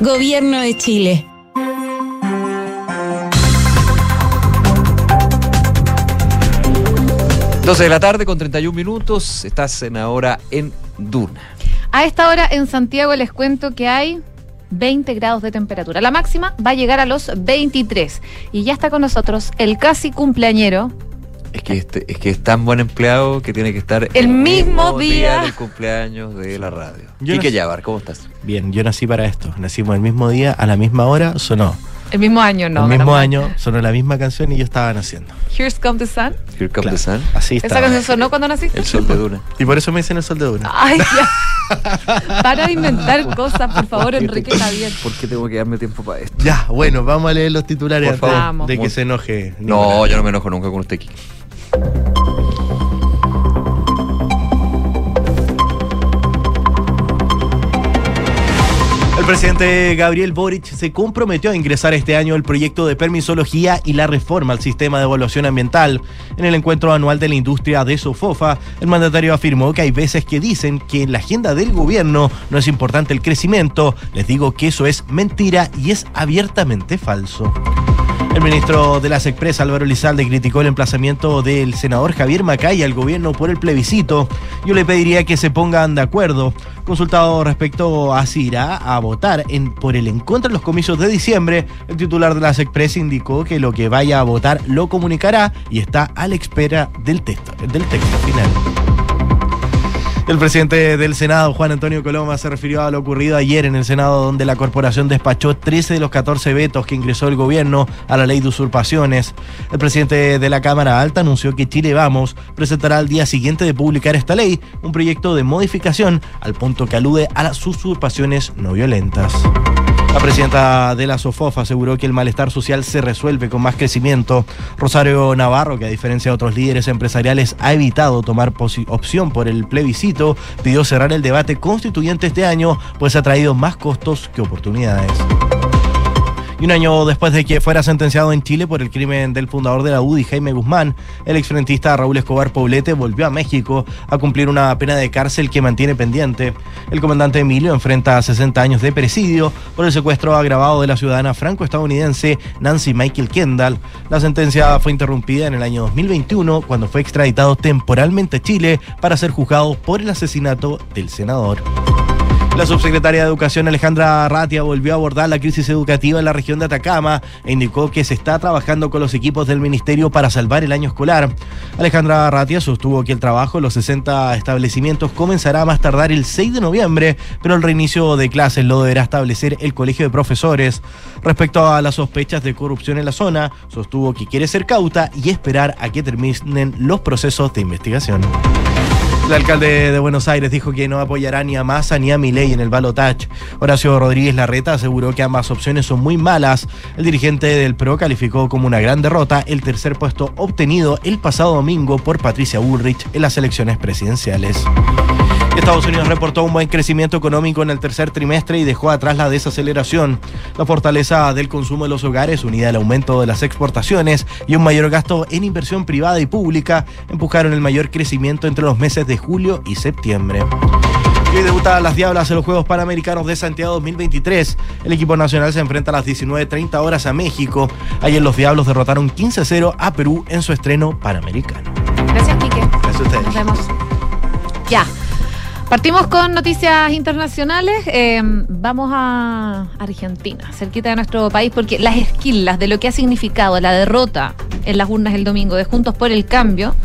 Gobierno de Chile. Doce de la tarde con 31 minutos. Estás en ahora en Duna. A esta hora en Santiago les cuento que hay 20 grados de temperatura. La máxima va a llegar a los 23. Y ya está con nosotros el casi cumpleañero. Es que, este, es que es tan buen empleado que tiene que estar el, mismo, día. del cumpleaños de la radio. Yo Quique Yabar, ¿cómo estás? Bien, yo nací para esto. Nacimos el mismo día, a la misma hora, sonó. El mismo año, ¿no? el mismo ¿verdad? año, sonó la misma canción y yo estaba naciendo. Here's Come the Sun. Here comes the sun. Así ¿Esa estaba. canción sonó cuando naciste? El sol de Duna. Y por eso me dicen el sol de Duna. Ay, ya. Para de inventar cosas, por favor, Enrique Javier. ¿Por qué tengo que darme tiempo para esto? Ya, bueno, vamos a leer los titulares Por antes favor. De que se enoje. No, yo no me enojo nunca con usted, Quique. El presidente Gabriel Boric se comprometió a ingresar este año el proyecto de permisología y la reforma al sistema de evaluación ambiental. En el encuentro anual de la industria de Sofofa, el mandatario afirmó que hay veces que dicen que en la agenda del gobierno no es importante el crecimiento. Les digo que eso es mentira y es abiertamente falso. El ministro de las Express, Álvaro Lizalde, criticó el emplazamiento del senador Javier Macay al gobierno por el plebiscito. Yo le pediría que se pongan de acuerdo. Consultado respecto a si irá a votar por el en contra en los comicios de diciembre, el titular de las Express indicó que lo que vaya a votar lo comunicará y está a la espera del texto, del texto final. El presidente del Senado, Juan Antonio Coloma, se refirió a lo ocurrido ayer en el Senado, donde la corporación despachó 13 de los 14 vetos que ingresó el gobierno a la ley de usurpaciones. El presidente de la Cámara Alta anunció que Chile Vamos presentará al día siguiente de publicar esta ley un proyecto de modificación al punto que alude a las usurpaciones no violentas. La presidenta de la SOFOF aseguró que el malestar social se resuelve con más crecimiento. Rosario Navarro, que a diferencia de otros líderes empresariales ha evitado tomar opción por el plebiscito, pidió cerrar el debate constituyente este año, pues ha traído más costos que oportunidades. Y un año después de que fuera sentenciado en Chile por el crimen del fundador de la UDI, Jaime Guzmán, el exfrentista Raúl Escobar Poblete volvió a México a cumplir una pena de cárcel que mantiene pendiente. El comandante Emilio enfrenta 60 años de presidio por el secuestro agravado de la ciudadana franco-estadounidense Nancy Michael Kendall. La sentencia fue interrumpida en el año 2021 cuando fue extraditado temporalmente a Chile para ser juzgado por el asesinato del senador. La subsecretaria de Educación Alejandra Ratia volvió a abordar la crisis educativa en la región de Atacama e indicó que se está trabajando con los equipos del ministerio para salvar el año escolar. Alejandra Ratia sostuvo que el trabajo en los 60 establecimientos comenzará a más tardar el 6 de noviembre, pero el reinicio de clases lo deberá establecer el Colegio de Profesores. Respecto a las sospechas de corrupción en la zona, sostuvo que quiere ser cauta y esperar a que terminen los procesos de investigación. El alcalde de Buenos Aires dijo que no apoyará ni a Massa ni a Milei en el balotaje. Horacio Rodríguez Larreta aseguró que ambas opciones son muy malas. El dirigente del PRO calificó como una gran derrota el tercer puesto obtenido el pasado domingo por Patricia Bullrich en las elecciones presidenciales. Estados Unidos reportó un buen crecimiento económico en el tercer trimestre y dejó atrás la desaceleración. La fortaleza del consumo de los hogares, unida al aumento de las exportaciones y un mayor gasto en inversión privada y pública, empujaron el mayor crecimiento entre los meses de julio y septiembre. Y hoy debutan las Diablas en los Juegos Panamericanos de Santiago 2023. El equipo nacional se enfrenta a las 19.30 horas a México. Ayer los Diablos derrotaron 15-0 a Perú en su estreno panamericano. Gracias, Quique. Gracias a ustedes. Nos vemos. Ya. Partimos con noticias internacionales. Eh, vamos a Argentina, cerquita de nuestro país, porque las esquilas de lo que ha significado la derrota en las urnas el domingo de Juntos por el Cambio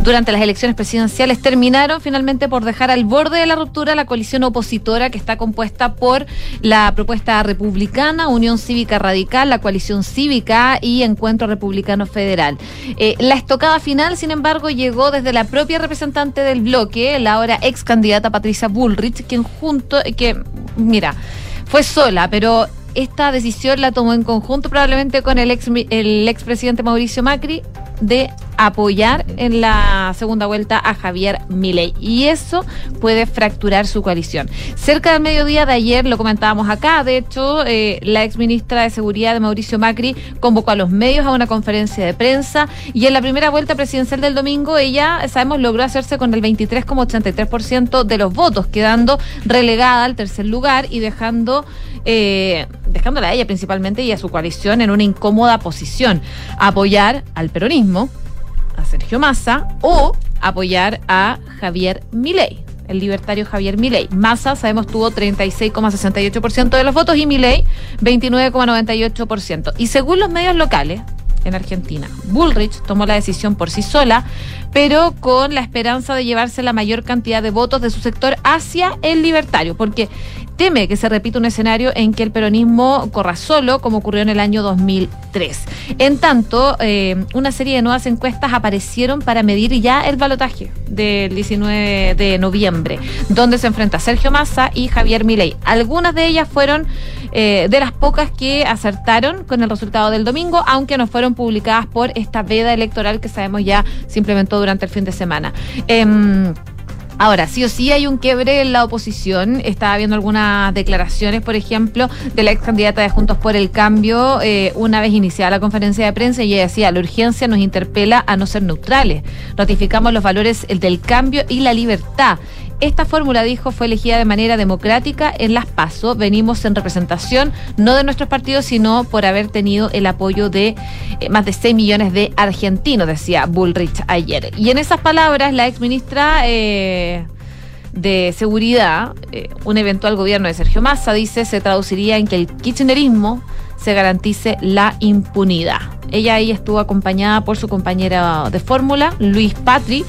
durante las elecciones presidenciales terminaron finalmente por dejar al borde de la ruptura la coalición opositora que está compuesta por la propuesta republicana, Unión Cívica Radical, la coalición cívica y Encuentro Republicano Federal. Eh, la estocada final, sin embargo, llegó desde la propia representante del bloque, la ahora ex candidata Patricia Bullrich, quien junto, que, mira, fue sola, pero esta decisión la tomó en conjunto probablemente con el ex el expresidente Mauricio Macri de apoyar en la segunda vuelta a Javier Milei y eso puede fracturar su coalición. Cerca del mediodía de ayer lo comentábamos acá, de hecho eh, la ex ministra de Seguridad de Mauricio Macri convocó a los medios a una conferencia de prensa y en la primera vuelta presidencial del domingo ella, sabemos, logró hacerse con el 23,83% de los votos, quedando relegada al tercer lugar y dejando eh, dejándola a ella principalmente y a su coalición en una incómoda posición. Apoyar al peronismo, a Sergio Massa, o apoyar a Javier Milei el libertario Javier Milei. Massa, sabemos, tuvo 36,68% de los votos y Milei 29,98%. Y según los medios locales, en Argentina. Bullrich tomó la decisión por sí sola, pero con la esperanza de llevarse la mayor cantidad de votos de su sector hacia el libertario, porque teme que se repita un escenario en que el peronismo corra solo, como ocurrió en el año 2003. En tanto, eh, una serie de nuevas encuestas aparecieron para medir ya el balotaje del 19 de noviembre, donde se enfrenta Sergio Massa y Javier Milei. Algunas de ellas fueron eh, de las pocas que acertaron con el resultado del domingo, aunque no fueron publicadas por esta veda electoral que sabemos ya se implementó durante el fin de semana. Em, Ahora, sí o sí hay un quiebre en la oposición. Estaba viendo algunas declaraciones, por ejemplo, de la ex candidata de Juntos por el Cambio, eh, una vez iniciada la conferencia de prensa, y ella decía, la urgencia nos interpela a no ser neutrales. Ratificamos los valores del cambio y la libertad. Esta fórmula, dijo, fue elegida de manera democrática en las PASO. Venimos en representación no de nuestros partidos, sino por haber tenido el apoyo de eh, más de 6 millones de argentinos, decía Bullrich ayer. Y en esas palabras, la ex ministra eh, de Seguridad, eh, un eventual gobierno de Sergio Massa, dice, se traduciría en que el kirchnerismo se garantice la impunidad. Ella ahí estuvo acompañada por su compañera de fórmula, Luis Patri,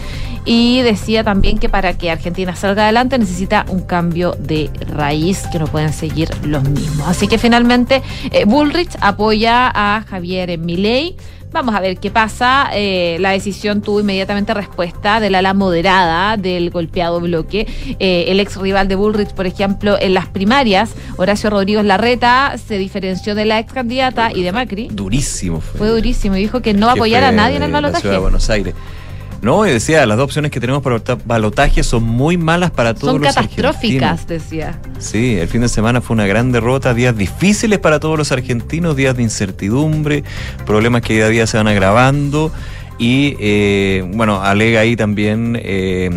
y decía también que para que Argentina salga adelante necesita un cambio de raíz, que no pueden seguir los mismos. Así que finalmente eh, Bullrich apoya a Javier Milei. Vamos a ver qué pasa. Eh, la decisión tuvo inmediatamente respuesta del ala moderada del golpeado bloque. Eh, el ex rival de Bullrich, por ejemplo, en las primarias, Horacio Rodríguez Larreta se diferenció de la ex candidata y de Macri. Durísimo fue. Fue durísimo y dijo que no va a apoyar a nadie en el balotaje. de Buenos Aires. No, y decía, las dos opciones que tenemos para balotaje son muy malas para todos son los catastróficas, decía. Sí, el fin de semana fue una gran derrota, días difíciles para todos los argentinos, días de incertidumbre, problemas que día a día se van agravando. Y eh, bueno, alega ahí también eh,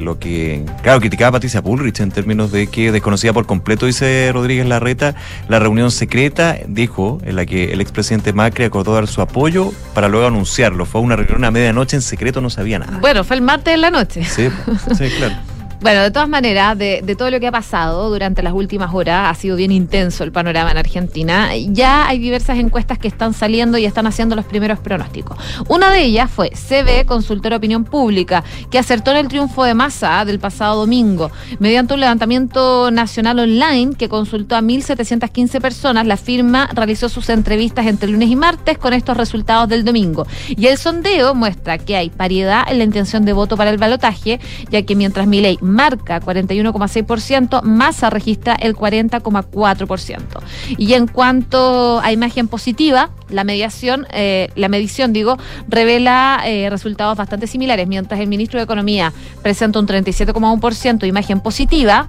lo que, claro, criticaba a Patricia Bullrich en términos de que desconocía por completo, dice Rodríguez Larreta, la reunión secreta, dijo, en la que el expresidente Macri acordó dar su apoyo para luego anunciarlo. Fue una reunión a medianoche en secreto, no sabía nada. Bueno, fue el martes en la noche. Sí, sí, claro. Bueno, de todas maneras, de, todo lo que ha pasado durante las últimas horas, ha sido bien intenso el panorama en Argentina. Ya hay diversas encuestas que están saliendo y están haciendo los primeros pronósticos. Una de ellas fue CB, Consultor Opinión Pública, que acertó en el triunfo de masa del pasado domingo. Mediante un levantamiento nacional online que consultó a 1.715 personas, la firma realizó sus entrevistas entre lunes y martes con estos resultados del domingo. Y el sondeo muestra que hay paridad en la intención de voto para el balotaje, ya que mientras mi ley marca 41,6%, Massa registra el 40,4%. Y en cuanto a imagen positiva, la mediación, eh, la medición, digo, revela eh, resultados bastante similares. Mientras el ministro de Economía presenta un 37,1% de imagen positiva,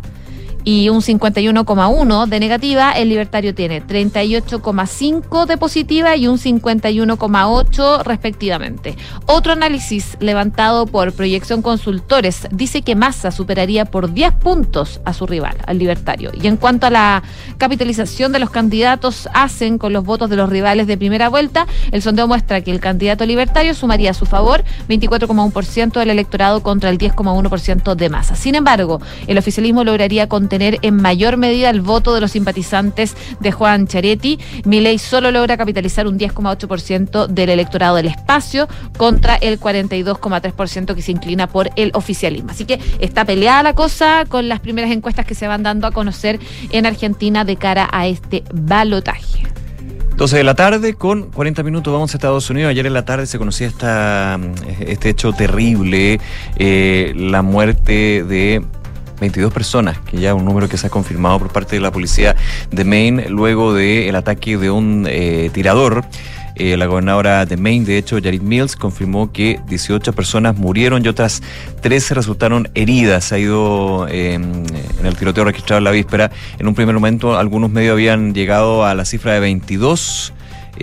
y un 51,1 de negativa, el libertario tiene 38,5 de positiva y un 51,8 respectivamente. Otro análisis levantado por Proyección Consultores dice que Massa superaría por 10 puntos a su rival, al libertario. Y en cuanto a la capitalización de los candidatos hacen con los votos de los rivales de primera vuelta, el sondeo muestra que el candidato libertario sumaría a su favor 24,1% del electorado contra el 10,1% de Massa. Sin embargo, el oficialismo lograría con tener en mayor medida el voto de los simpatizantes de Juan Charetti. Milei solo logra capitalizar un 10,8% del electorado del espacio contra el 42,3% que se inclina por el oficialismo. Así que está peleada la cosa con las primeras encuestas que se van dando a conocer en Argentina de cara a este balotaje. 12 de la tarde con 40 minutos vamos a Estados Unidos. Ayer en la tarde se conocía esta, este hecho terrible, eh, la muerte de 22 personas, que ya un número que se ha confirmado por parte de la policía de Maine luego del ataque de un eh, tirador. Eh, la gobernadora de Maine, de hecho, Jared Mills, confirmó que 18 personas murieron y otras 13 resultaron heridas. Ha ido em, en el tiroteo registrado en la víspera. En un primer momento, algunos medios habían llegado a la cifra de 22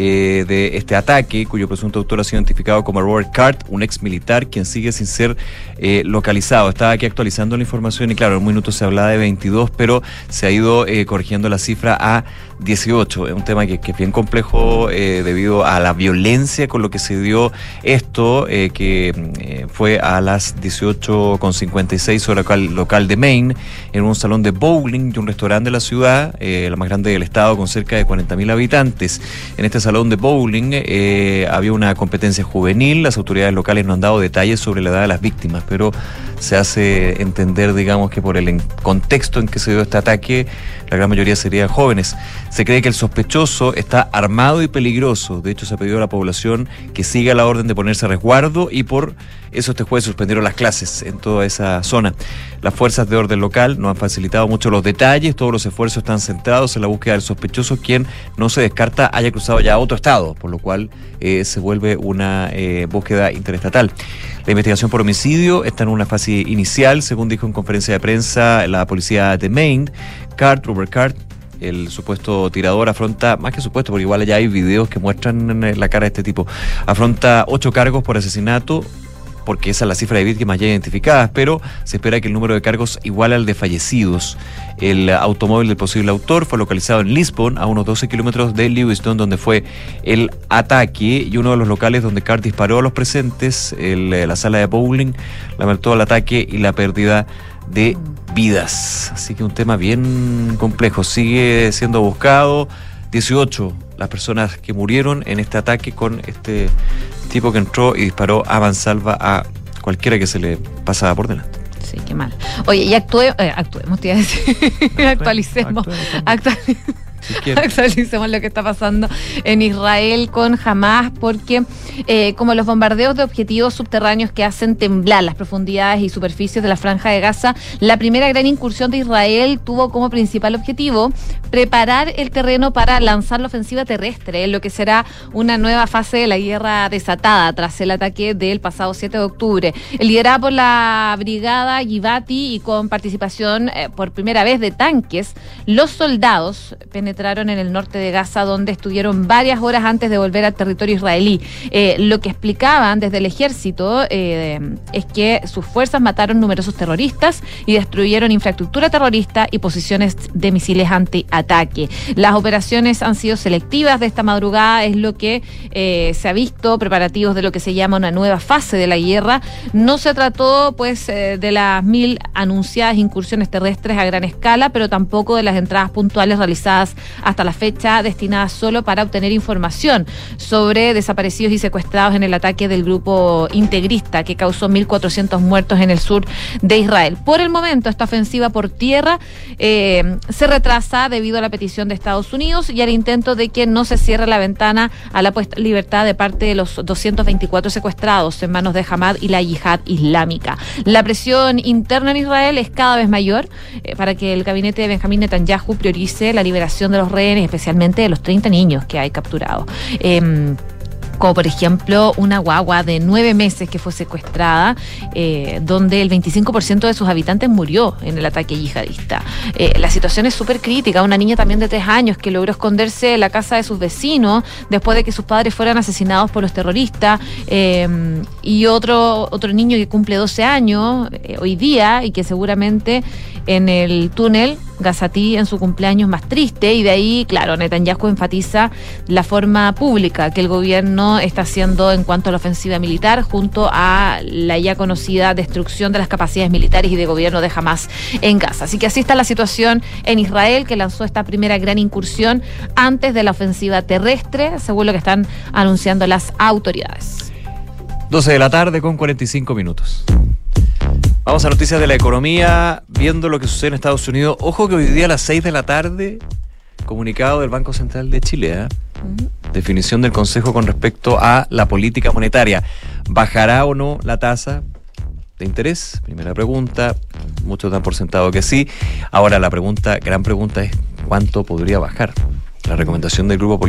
eh, de este ataque, cuyo presunto autor ha sido identificado como Robert Cart, un ex militar, quien sigue sin ser eh, localizado. Estaba aquí actualizando la información y claro, en un minuto se hablaba de 22, pero se ha ido eh, corrigiendo la cifra a 18. Es un tema que, es bien complejo eh, debido a la violencia con lo que se dio esto, eh, que eh, fue a las 18.56 hora local, local de Maine, en un salón de bowling y un restaurante de la ciudad, la más grande del estado, con cerca de 40.000 habitantes. En este salón de bowling había una competencia juvenil, las autoridades locales no han dado detalles sobre la edad de las víctimas, pero se hace entender, digamos, que por el contexto en que se dio este ataque, la gran mayoría serían jóvenes. Se cree que el sospechoso está armado y peligroso. De hecho, se ha pedido a la población que siga la orden de ponerse a resguardo y por eso este jueves suspendieron las clases en toda esa zona. Las fuerzas de orden local no han facilitado mucho los detalles, todos los esfuerzos están centrados en la búsqueda del sospechoso, quien no se descarta haya cruzado ya a otro estado, por lo cual eh, se vuelve una eh, búsqueda interestatal. La investigación por homicidio está en una fase inicial, según dijo en conferencia de prensa la policía de Maine. Cart, Robert Cart, el supuesto tirador afronta, más que supuesto, porque igual ya hay videos que muestran eh, la cara de este tipo, afronta ocho cargos por asesinato, porque esa es la cifra de víctimas ya identificadas, pero se espera que el número de cargos igual al de fallecidos. El automóvil del posible autor fue localizado en Lisbon, a unos 12 kilómetros de Lewiston, donde fue el ataque, y uno de los locales donde Cart disparó a los presentes, el, eh, la sala de bowling, lamentó el ataque y la pérdida de vidas. Así que un tema bien complejo. Sigue siendo buscado. 18 las personas que murieron en este ataque con este tipo que entró y disparó a mansalva a cualquiera que se le pasaba por delante. Sí, qué mal. Oye, y actue, eh, actuemos, te iba a decir. Actualicemos. actuemos Actua- Quiere. Actualicemos lo que está pasando en Israel con Hamas, porque eh, como los bombardeos de objetivos subterráneos que hacen temblar las profundidades y superficies de la franja de Gaza, la primera gran incursión de Israel tuvo como principal objetivo preparar el terreno para lanzar la ofensiva terrestre, lo que será una nueva fase de la guerra desatada tras el ataque del pasado 7 de octubre. Liderada por la brigada Givati y con participación eh, por primera vez de tanques, los soldados penetraron en el norte de Gaza, donde estuvieron varias horas antes de volver al territorio israelí. Eh, lo que explicaban desde el ejército eh, es que sus fuerzas mataron numerosos terroristas y destruyeron infraestructura terrorista y posiciones de misiles anti-ataque. Las operaciones han sido selectivas de esta madrugada, es lo que eh, se ha visto, preparativos de lo que se llama una nueva fase de la guerra. No se trató, pues, de las mil anunciadas incursiones terrestres a gran escala, pero tampoco de las entradas puntuales realizadas hasta la fecha, destinadas solo para obtener información sobre desaparecidos y secuestrados en el ataque del grupo integrista que causó 1.400 muertos en el sur de Israel. Por el momento, esta ofensiva por tierra eh, se retrasa debido a la petición de Estados Unidos y al intento de que no se cierre la ventana a la puesta libertad de parte de los 224 secuestrados en manos de Hamad y la yihad islámica. La presión interna en Israel es cada vez mayor eh, para que el gabinete de Benjamín Netanyahu priorice la liberación de los rehenes, especialmente de los 30 niños que hay capturados. Em, como por ejemplo una guagua de nueve meses que fue secuestrada, eh, donde el 25% de sus habitantes murió en el ataque yihadista. Eh, la situación es súper crítica. Una niña también de tres años que logró esconderse en la casa de sus vecinos después de que sus padres fueran asesinados por los terroristas. eh, y otro, otro niño que cumple 12 años eh, hoy día y que seguramente en el túnel Gazatí en su cumpleaños más triste y de ahí, claro, Netanyahu enfatiza la forma pública que el gobierno está haciendo en cuanto a la ofensiva militar junto a la ya conocida destrucción de las capacidades militares y de gobierno de Hamas en Gaza. Así que así está la situación en Israel que lanzó esta primera gran incursión antes de la ofensiva terrestre, según lo que están anunciando las autoridades. 12 de la tarde con 45 minutos. Vamos a noticias de la economía, viendo lo que sucede en Estados Unidos. Ojo que hoy día a las 6 de la tarde, comunicado del Banco Central de Chile, ¿eh? Definición del Consejo con respecto a la política monetaria. ¿Bajará o no la tasa de interés? Primera pregunta. Muchos dan por sentado que sí. Ahora la pregunta, gran pregunta es ¿cuánto podría bajar? La recomendación del grupo,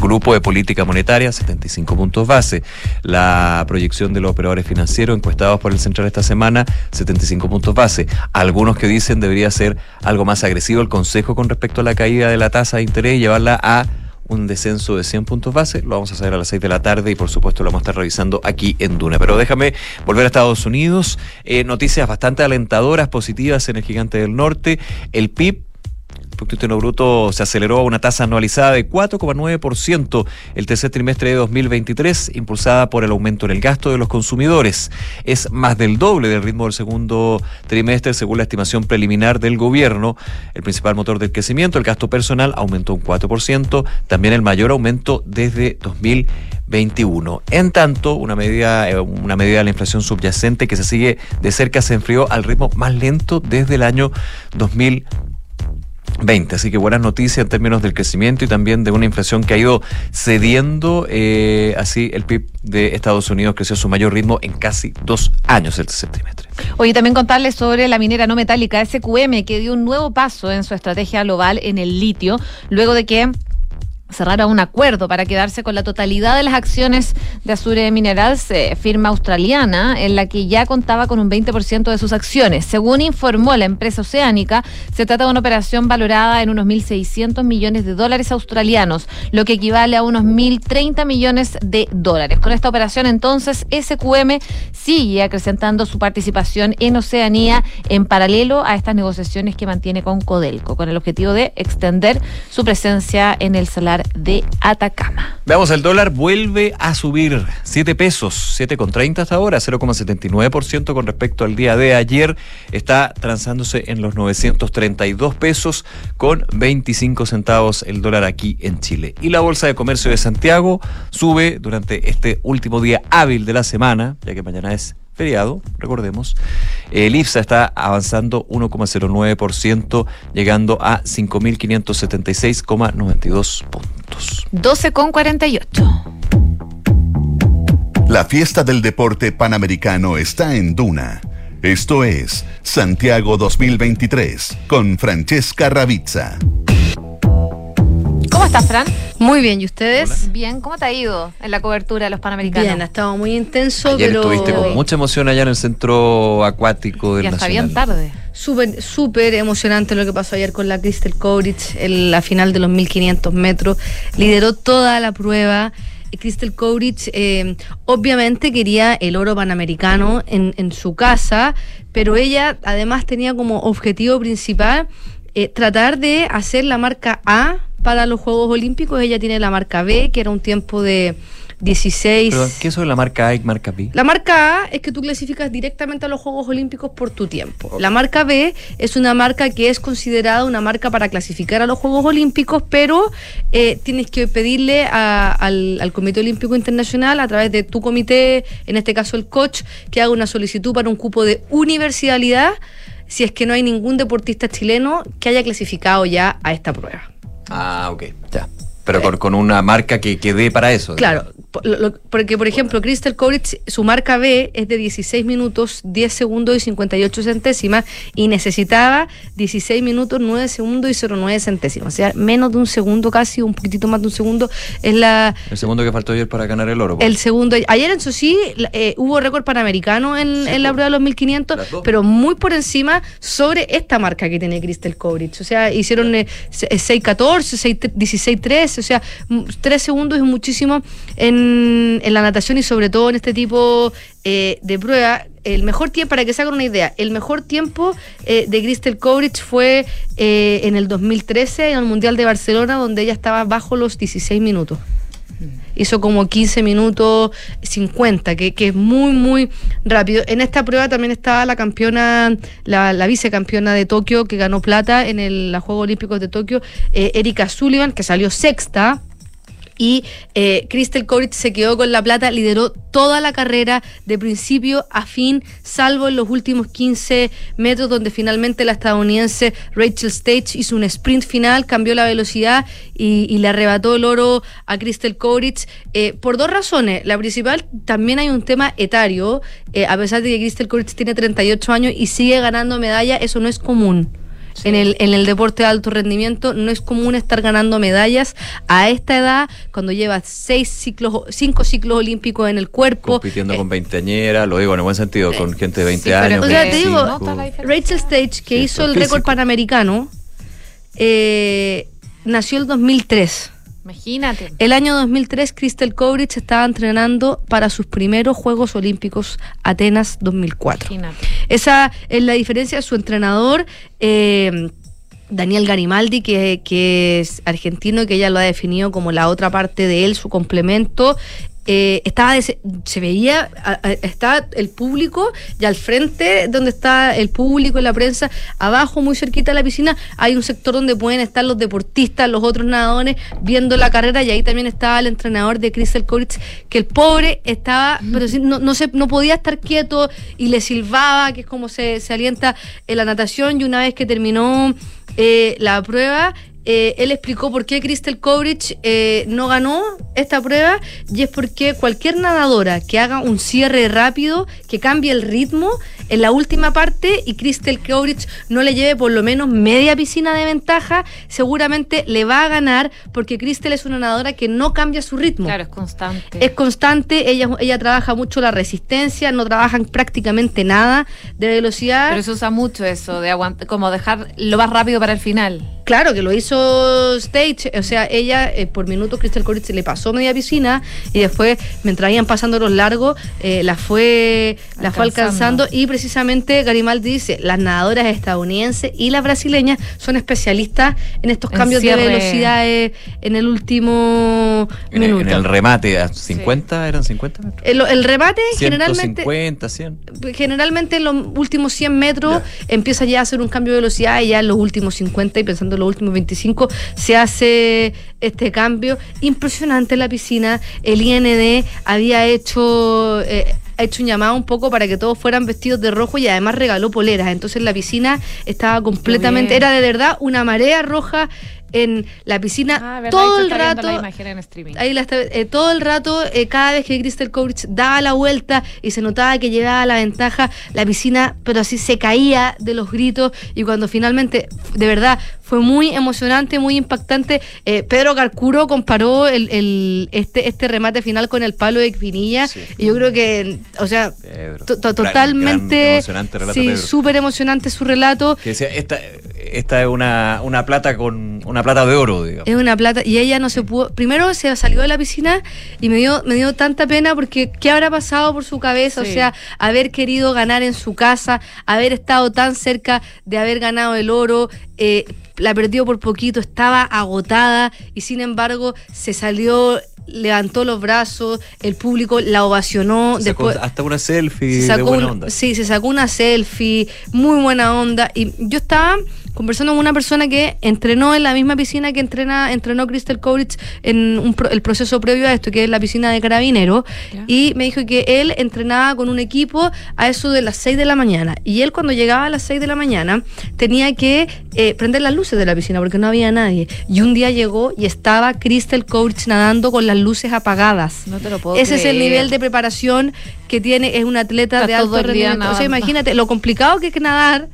grupo de Política Monetaria, 75 puntos base. La proyección de los operadores financieros encuestados por el Central esta semana, 75 puntos base. Algunos que dicen debería ser algo más agresivo el Consejo con respecto a la caída de la tasa de interés y llevarla a un descenso de 100 puntos base. Lo vamos a hacer a las 6 de la tarde y por supuesto lo vamos a estar revisando aquí en Duna. Pero déjame volver a Estados Unidos. Eh, noticias bastante alentadoras, positivas en el gigante del norte. El PIB Producto Interno Bruto se aceleró a una tasa anualizada de 4,9% el tercer trimestre de 2023, impulsada por el aumento en el gasto de los consumidores. Es más del doble del ritmo del segundo trimestre, según la estimación preliminar del gobierno. El principal motor del crecimiento, el gasto personal, aumentó un 4%, también el mayor aumento desde 2021. En tanto, una medida, eh, una medida de la inflación subyacente que se sigue de cerca se enfrió al ritmo más lento desde el año 2021 20. Así que buenas noticias en términos del crecimiento y también de una inflación que ha ido cediendo. Eh, así el PIB de Estados Unidos creció a su mayor ritmo en casi dos años el tercer trimestre. Oye, también contarles sobre la minera no metálica SQM que dio un nuevo paso en su estrategia global en el litio, luego de que cerrara un acuerdo para quedarse con la totalidad de las acciones de Azure Minerals, eh, firma australiana, en la que ya contaba con un 20% de sus acciones. Según informó la empresa oceánica, se trata de una operación valorada en unos 1.600 millones de dólares australianos, lo que equivale a unos 1.030 millones de dólares. Con esta operación, entonces, SQM sigue acrecentando su participación en Oceanía en paralelo a estas negociaciones que mantiene con Codelco, con el objetivo de extender su presencia en el de Atacama. Veamos, el dólar vuelve a subir 7 pesos, 7,30 hasta ahora, 0,79% con respecto al día de ayer. Está transándose en los 932 pesos con 25 centavos el dólar aquí en Chile. Y la Bolsa de Comercio de Santiago sube durante este último día hábil de la semana, ya que mañana es feriado, recordemos. El IPSA está avanzando 1,09%, llegando a 5.576,92 puntos. 12,48. La fiesta del deporte panamericano está en Duna. Esto es Santiago 2023 con Francesca Ravizza. ¿Cómo estás, Fran? Muy bien, ¿y ustedes? Bien, ¿cómo te ha ido en la cobertura de los Panamericanos? Bien, ha estado muy intenso, Ayer pero... estuviste con mucha emoción allá en el centro acuático del y hasta Nacional. bien tarde. Súper, súper emocionante lo que pasó ayer con la Crystal Courage en la final de los 1500 metros. Lideró toda la prueba. Crystal Courage eh, obviamente quería el oro panamericano en, en su casa, pero ella además tenía como objetivo principal eh, tratar de hacer la marca A para los Juegos Olímpicos. Ella tiene la marca B, que era un tiempo de 16. Perdón, ¿qué es la marca A y marca B? La marca A es que tú clasificas directamente a los Juegos Olímpicos por tu tiempo. La marca B es una marca que es considerada una marca para clasificar a los Juegos Olímpicos, pero eh, tienes que pedirle a- al, al Comité Olímpico Internacional, a través de tu comité, en este caso el coach, que haga una solicitud para un cupo de universalidad si es que no hay ningún deportista chileno que haya clasificado ya a esta prueba. Ah, ok, ya. Pero con, con una marca que, que dé para eso. Claro, porque por ejemplo, Crystal Courage, su marca B es de 16 minutos, 10 segundos y 58 centésimas y necesitaba 16 minutos, 9 segundos y 09 centésimas. O sea, menos de un segundo casi, un poquitito más de un segundo es la... El segundo que faltó ayer para ganar el oro. El segundo, ayer en sí la- eh, hubo récord panamericano en, Sí, en la po. prueba de los 1500, Las dos. pero muy por encima sobre esta marca que tiene Crystal Courage. O sea, hicieron eh, se- eh, 6.14, 16.13, o sea, 3 segundos es muchísimo en, en la natación y sobre todo en este tipo eh, de prueba. El mejor tiempo, para que se hagan una idea, el mejor tiempo eh, de Crystal Courage fue eh, en el 2013 en el Mundial de Barcelona, donde ella estaba bajo los 16 minutos hizo como 15 minutos 50, que, que es muy, muy rápido. En esta prueba también estaba la campeona, la, la vicecampeona de Tokio, que ganó plata en el, los Juegos Olímpicos de Tokio, eh, Erika Sullivan, que salió sexta. Y eh, Crystal Courage se quedó con la plata, lideró toda la carrera de principio a fin, salvo en los últimos 15 metros, donde finalmente la estadounidense Rachel Stage hizo un sprint final, cambió la velocidad y, y le arrebató el oro a Crystal Courage eh, por dos razones. La principal, también hay un tema etario, eh, a pesar de que Crystal Courage tiene 38 años y sigue ganando medalla, eso no es común. En el, en el deporte de alto rendimiento no es común estar ganando medallas a esta edad, cuando llevas seis ciclos, cinco ciclos olímpicos en el cuerpo. Compitiendo Eh, con veinteañera, lo digo en el buen sentido, con gente de 20 sí, años. o sea, te digo, 25. ¿no? Está la diferencia. Rachel Stage, que Sí, hizo el récord panamericano, eh, nació el 2003. Imagínate. El año 2003, Crystal Kovrich estaba entrenando para sus primeros Juegos Olímpicos Atenas 2004. Imagínate. Esa es la diferencia. Su entrenador, eh, Daniel Garimaldi, que, que es argentino y que ella lo ha definido como la otra parte de él, su complemento. Eh, estaba se veía está el público y al frente donde está el público y la prensa abajo muy cerquita de la piscina hay un sector donde pueden estar los deportistas los otros nadadores viendo la carrera y ahí también estaba el entrenador de Crystal Koritz que el pobre estaba pero sí, no, no se no podía estar quieto y le silbaba que es como se, se alienta en la natación y una vez que terminó eh, la prueba eh, él explicó por qué Crystal Kovrich eh, no ganó esta prueba y es porque cualquier nadadora que haga un cierre rápido, que cambie el ritmo en la última parte y Crystal Kovrich no le lleve por lo menos media piscina de ventaja, seguramente le va a ganar porque Crystal es una nadadora que no cambia su ritmo. Claro, es constante. Es constante, ella, ella trabaja mucho la resistencia, no trabajan prácticamente nada de velocidad. Pero se usa mucho eso, de aguantar, como dejar lo más rápido para el final. Claro, que lo hizo Stage, o sea, ella eh, por minutos Crystal Coritz le pasó media piscina y después, mientras iban pasando los largos, eh, la fue la fue Alcanzando. alcanzando y precisamente Garimaldi dice, las nadadoras estadounidenses y las brasileñas son especialistas en estos cambios cierre. de velocidad eh, en el último En, el- minuto. en el remate, a 50, ¿eran 50 metros? el, el remate generalmente 150, 100. generalmente en los últimos 100 metros empieza ya a hacer un cambio de velocidad y ya en los últimos 50 y pensando los últimos 25 se hace este cambio. Impresionante la piscina. El IND había hecho... eh, ha hecho un llamado un poco para que todos fueran vestidos de rojo y además regaló poleras. Entonces la piscina estaba completamente, era de verdad una marea roja en la piscina Ah, todo el rato. la imagen en streaming. Ahí la está- eh, todo el rato, eh, cada vez que Crystal Coach daba la vuelta y se notaba que llevaba la ventaja, la piscina, pero así se caía de los gritos. Y cuando finalmente, de verdad, fue muy emocionante, muy impactante. eh, Pedro Carcuro comparó el, el- este, este remate final con el palo de Quinilla. Sí. Y yo creo que, o sea, Pedro. to- to- Gran- gran totalmente. emocionante relato, sí, súper emocionante su relato. Que decía, esta, esta es una, una plata con una plata de oro, digamos. Es una plata. Y ella no se pudo. Primero se salió de la piscina y me dio, me dio tanta pena porque ¿qué habrá pasado por su cabeza? Sí. O sea, haber querido ganar en su casa, haber estado tan cerca de haber ganado el oro. eh, la perdió por poquito, estaba agotada y sin embargo se salió, levantó los brazos, el público la ovacionó. Se sacó después, hasta una selfie se de buena un- onda. Sí, se sacó una selfie, muy buena onda. Y yo estaba conversando con una persona que entrenó en la misma piscina que entrena, entrenó Crystal Kovrich en un pro- el proceso previo a esto, que es la piscina de carabineros. Ya. Y me dijo que él entrenaba con un equipo a eso de las 6 de la mañana. Y él cuando llegaba a las 6 de la mañana tenía que eh, prender las luces de la piscina porque no había nadie. Y un día llegó y estaba Crystal Kovrich nadando con las luces apagadas. No te lo puedo Ese es el nivel de preparación que tiene, es un atleta Está de alto rendimiento. O sea, imagínate lo complicado que es nadar.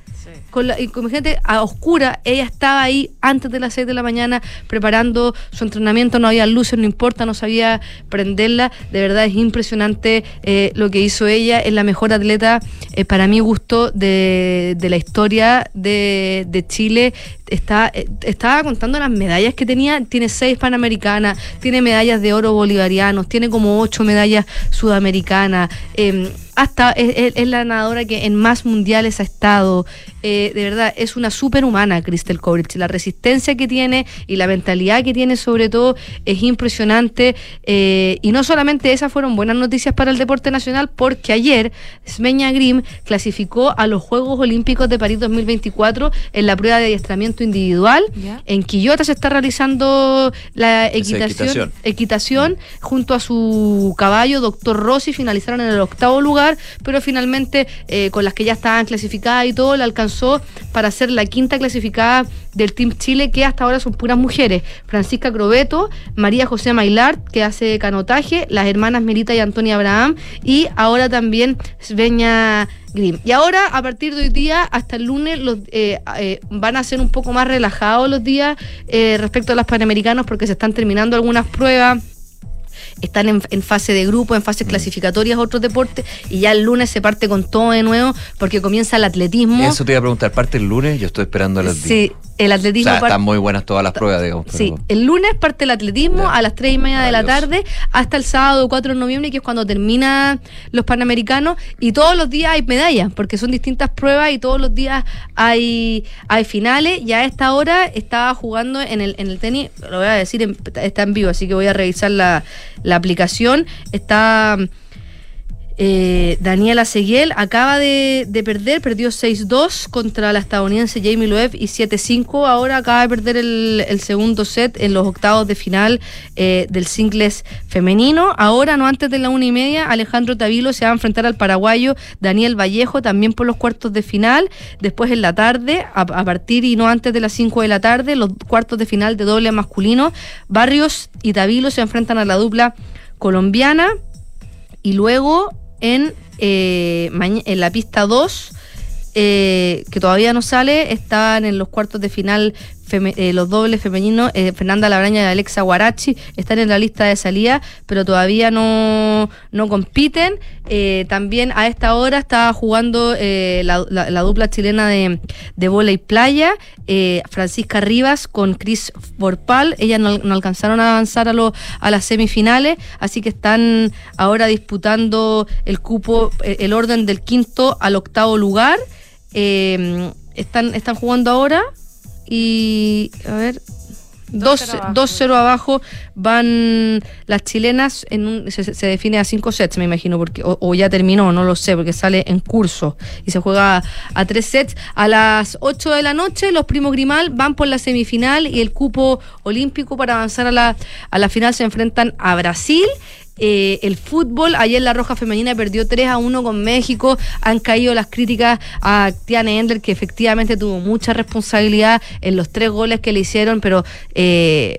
Con la, y como gente a oscura, ella estaba ahí antes de las 6 de la mañana preparando su entrenamiento, no había luces, no importa, no sabía prenderla. De verdad es impresionante eh, lo que hizo ella. Es la mejor atleta, eh, para mi gusto, de, de la historia de, de Chile. Eh, estaba contando las medallas que tenía. Tiene seis panamericanas, tiene medallas de oro bolivarianos, tiene como ocho medallas sudamericanas. eh, hasta es la nadadora que en más mundiales ha estado. Eh, de verdad, es una superhumana Crystal Kovrich. La resistencia que tiene y la mentalidad que tiene, sobre todo, es impresionante. Eh, y no solamente esas fueron buenas noticias para el deporte nacional, porque ayer Smeña Grimm clasificó a los Juegos Olímpicos de París 2024 en la prueba de adiestramiento individual. En Quillota se está realizando la equitación, equitación. equitación junto a su caballo, Doctor Rossi, finalizaron en el octavo lugar, pero finalmente eh, con las que ya estaban clasificadas y todo, le alcanzó para ser la quinta clasificada del Team Chile, que hasta ahora son puras mujeres. Francisca Crobeto, María José Mailart, que hace canotaje, las hermanas Melita y Antonia Abraham, y ahora también Sveña Y ahora, a partir de hoy día, hasta el lunes, los, eh, eh, van a ser un poco más relajados los días eh, respecto a los panamericanos, porque se están terminando algunas pruebas. Están en, en fase de grupo, en fases clasificatorias otros deportes, y ya el lunes se parte con todo de nuevo porque comienza el atletismo. Eso te iba a preguntar, parte el lunes, yo estoy esperando el atletismo. Sí, el O atletismo sea, parte- están muy buenas todas las pruebas, digamos. pero- Sí, el lunes parte el atletismo Ya. a las 3 y media de la tarde hasta el sábado 4 de noviembre, que es cuando termina los Panamericanos. Y todos los días hay medallas, porque son distintas pruebas y todos los días hay, hay finales. Y a esta hora estaba jugando en el, en el tenis, lo voy a decir, en- está en vivo, así que voy a revisar la, la aplicación. Está. Eh, Daniela Seguiel acaba de, de perder, perdió 6-2 contra la estadounidense Jamie Loeb y 7-5. Ahora acaba de perder el, segundo set en los octavos de final eh, del singles femenino. Ahora, no antes de la una y media, Alejandro Tavilo se va a enfrentar al paraguayo Daniel Vallejo también por los cuartos de final. Después en la tarde, a, a partir y no antes de las 5 de la tarde, los cuartos de final de doble masculino. Barrios y Tavilo se enfrentan a la dupla colombiana. Y luego en, eh, en la pista 2, eh, que todavía no sale, están en los cuartos de final eh, los dobles femeninos, eh, Fernanda Labraña y Alexa Guarachi están en la lista de salida, pero todavía no, no compiten. Eh, también a esta hora está jugando eh, la, la- la dupla chilena de, de bola y playa, eh, Francisca Rivas con Cris Borpal. Ellas no, no alcanzaron a avanzar a, lo- a las semifinales, así que están ahora disputando el cupo, eh, el orden del quinto al octavo lugar. Están, están jugando ahora y a ver 2-0 abajo. 2-0 abajo van las chilenas en un, se, se define a 5 sets me imagino porque o, o ya terminó no lo sé porque sale en curso y se juega a 3 sets a las 8 de la noche los primos Grimal van por la semifinal y el cupo olímpico para avanzar a la, a la final se enfrentan a Brasil eh, el fútbol, ayer la Roja Femenina perdió 3 a 1 con México, han caído las críticas a Tiane Ender, que efectivamente tuvo mucha responsabilidad en los tres goles que le hicieron, pero eh,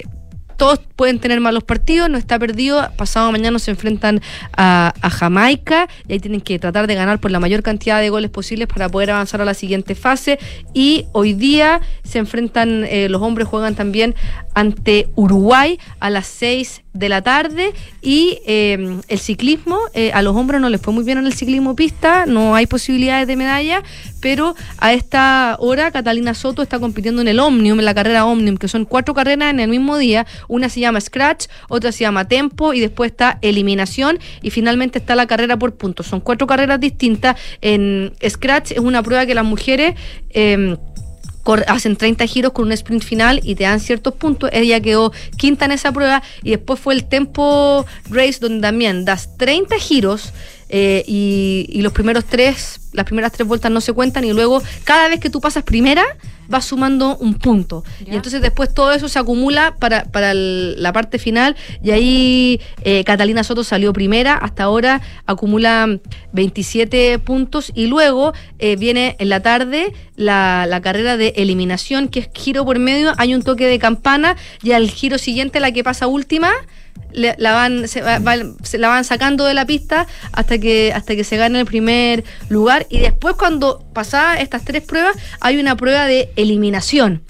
todos pueden tener malos partidos, no está perdido. Pasado mañana se enfrentan a, a Jamaica y ahí tienen que tratar de ganar por la mayor cantidad de goles posibles para poder avanzar a la siguiente fase. Y hoy día se enfrentan, eh, los hombres juegan también ante Uruguay a las 6 de la tarde y eh, el ciclismo, eh, a los hombres no les fue muy bien en el ciclismo pista, no hay posibilidades de medalla, pero a esta hora Catalina Soto está compitiendo en el Omnium, en la carrera Omnium, que son cuatro carreras en el mismo día, una se llama Scratch, otra se llama Tempo y después está Eliminación y finalmente está la carrera por puntos. Son cuatro carreras distintas. En Scratch es una prueba que las mujeres... eh, hacen 30 giros con un sprint final y te dan ciertos puntos. Ella quedó quinta en esa prueba y después fue el tempo race donde también das 30 giros eh, y, y los primeros tres, las primeras tres vueltas no se cuentan y luego cada vez que tú pasas primera vas sumando un punto. Ya. Y entonces después todo eso se acumula para, para el- la parte final. Y ahí eh, Catalina Soto salió primera, hasta ahora acumula 27 puntos. Y luego eh, viene en la tarde la, la carrera de eliminación que es giro por medio, hay un toque de campana. Y al giro siguiente la que pasa última le- la van se, va- se la van sacando de la pista hasta que hasta que se gane el primer lugar. Y después cuando pasadas estas tres pruebas hay una prueba de eliminación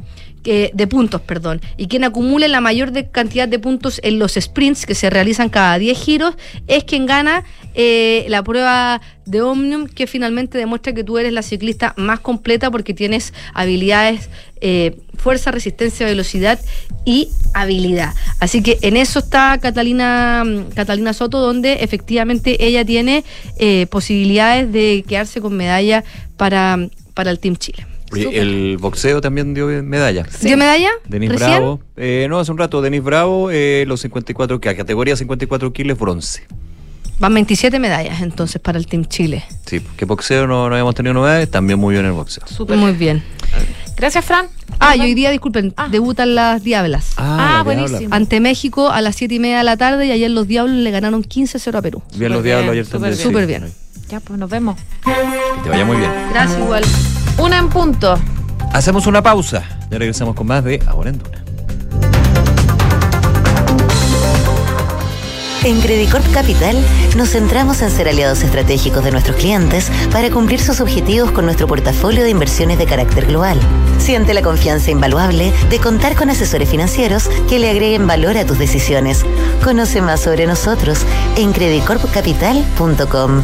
que, de puntos, perdón, y quien acumule la mayor de cantidad de puntos en los sprints que se realizan cada 10 giros es quien gana eh, la prueba de Omnium que finalmente demuestra que tú eres la ciclista más completa porque tienes habilidades, eh, fuerza, resistencia, velocidad y habilidad. Así que en eso está Catalina, Catalina Soto, donde efectivamente ella tiene eh, posibilidades de quedarse con medalla para, para el Team Chile. Oye, Súper. el boxeo también dio medalla. ¿Dio medalla? Denis ¿Recién? Bravo. Eh, no, hace un rato, Denis Bravo, eh, los 54, que a categoría 54 kilos, bronce. Van 27 medallas entonces para el Team Chile. Sí, que boxeo no, no habíamos tenido novedades, también muy bien el boxeo. Súper. Muy bien. Gracias, Fran. Ah, y hoy día, disculpen, Ah. debutan las Diablas. Ah, diabla. buenísimo. Ante México a las 7 y media de la tarde y ayer los Diablos le ganaron 15-0 a Perú. Bien los Súper diablos bien, ayer súper también. bien. Súper bien. Ya, pues nos vemos. Que te vaya muy bien. Gracias igual. Una en punto. Hacemos una pausa. Ya regresamos con más de Ahora en Duna. En Credicorp Capital nos centramos en ser aliados estratégicos de nuestros clientes para cumplir sus objetivos con nuestro portafolio de inversiones de carácter global. Siente la confianza invaluable de contar con asesores financieros que le agreguen valor a tus decisiones. Conoce más sobre nosotros en credicorpcapital.com.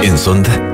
En Sonda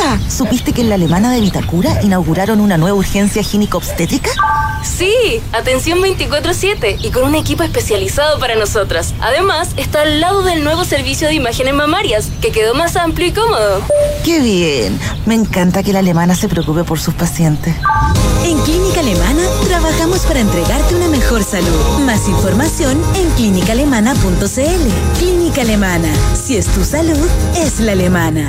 Cata, ¿supiste que en la alemana de Vitacura inauguraron una nueva urgencia gínico-obstétrica? Sí, atención 24/7 y con un equipo especializado para nosotras. Además, está al lado del nuevo servicio de imágenes mamarias, que quedó más amplio y cómodo. ¡Qué bien! Me encanta que la alemana se preocupe por sus pacientes. En Clínica Alemana trabajamos para entregarte una mejor salud. Más información en clínicaalemana.cl. Clínica Alemana. Si es tu salud, es la alemana